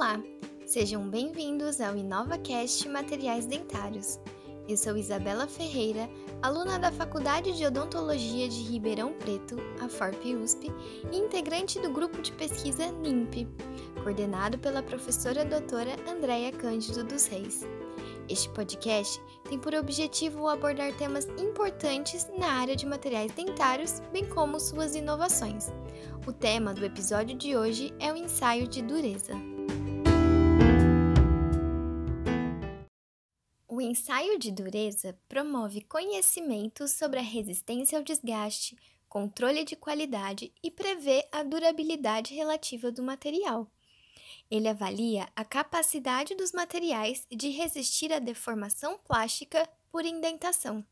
Olá, sejam bem-vindos ao InovaCast Materiais Dentários. Eu sou Isabela Ferreira, aluna da Faculdade de Odontologia de Ribeirão Preto, a FORP-USP, e integrante do grupo de pesquisa NIMP, coordenado pela professora doutora Andréia Cândido dos Reis. Este podcast tem por objetivo abordar temas importantes na área de materiais dentários, bem como suas inovações. O tema do episódio de hoje é o ensaio de dureza. O ensaio de dureza promove conhecimento sobre a resistência ao desgaste, controle de qualidade e prevê a durabilidade relativa do material. Ele avalia a capacidade dos materiais de resistir à deformação plástica por indentação.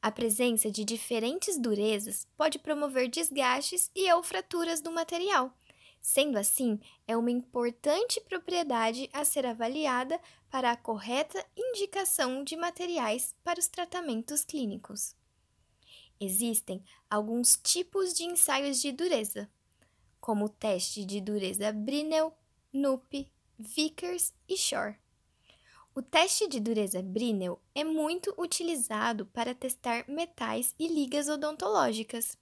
A presença de diferentes durezas pode promover desgastes e ou fraturas do material, Sendo assim, é uma importante propriedade a ser avaliada para a correta indicação de materiais para os tratamentos clínicos. Existem alguns tipos de ensaios de dureza, como o teste de dureza Brinell, Nup, Vickers e Shore. O teste de dureza Brinell é muito utilizado para testar metais e ligas odontológicas.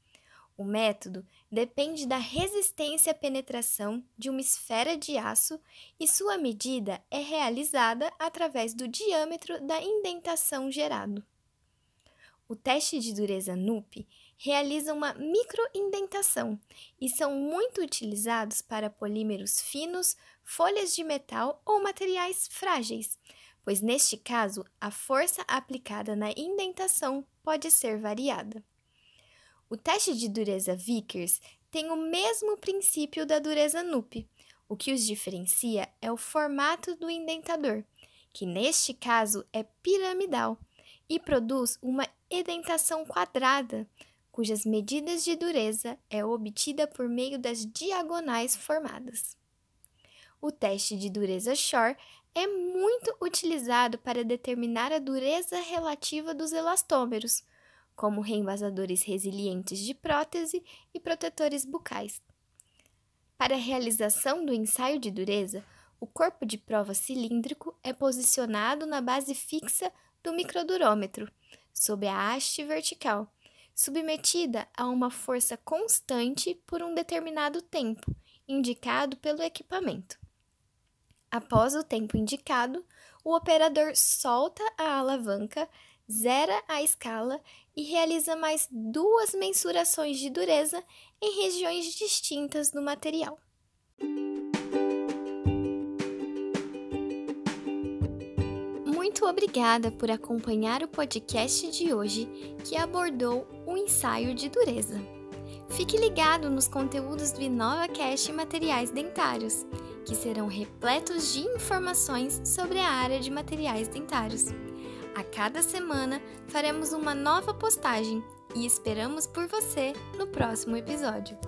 O método depende da resistência à penetração de uma esfera de aço e sua medida é realizada através do diâmetro da indentação gerado. O teste de dureza NUP realiza uma microindentação e são muito utilizados para polímeros finos, folhas de metal ou materiais frágeis, pois neste caso a força aplicada na indentação pode ser variada. O teste de dureza Vickers tem o mesmo princípio da dureza NUP. O que os diferencia é o formato do indentador, que neste caso é piramidal e produz uma edentação quadrada, cujas medidas de dureza é obtida por meio das diagonais formadas. O teste de dureza Shore é muito utilizado para determinar a dureza relativa dos elastômeros, como reenvasadores resilientes de prótese e protetores bucais. Para a realização do ensaio de dureza, o corpo de prova cilíndrico é posicionado na base fixa do microdurômetro, sob a haste vertical, submetida a uma força constante por um determinado tempo, indicado pelo equipamento. Após o tempo indicado, o operador solta a alavanca zera a escala e realiza mais duas mensurações de dureza em regiões distintas do material. Muito obrigada por acompanhar o podcast de hoje que abordou o ensaio de dureza. Fique ligado nos conteúdos do InovaCast Materiais Dentários, que serão repletos de informações sobre a área de materiais dentários. A cada semana faremos uma nova postagem e esperamos por você no próximo episódio.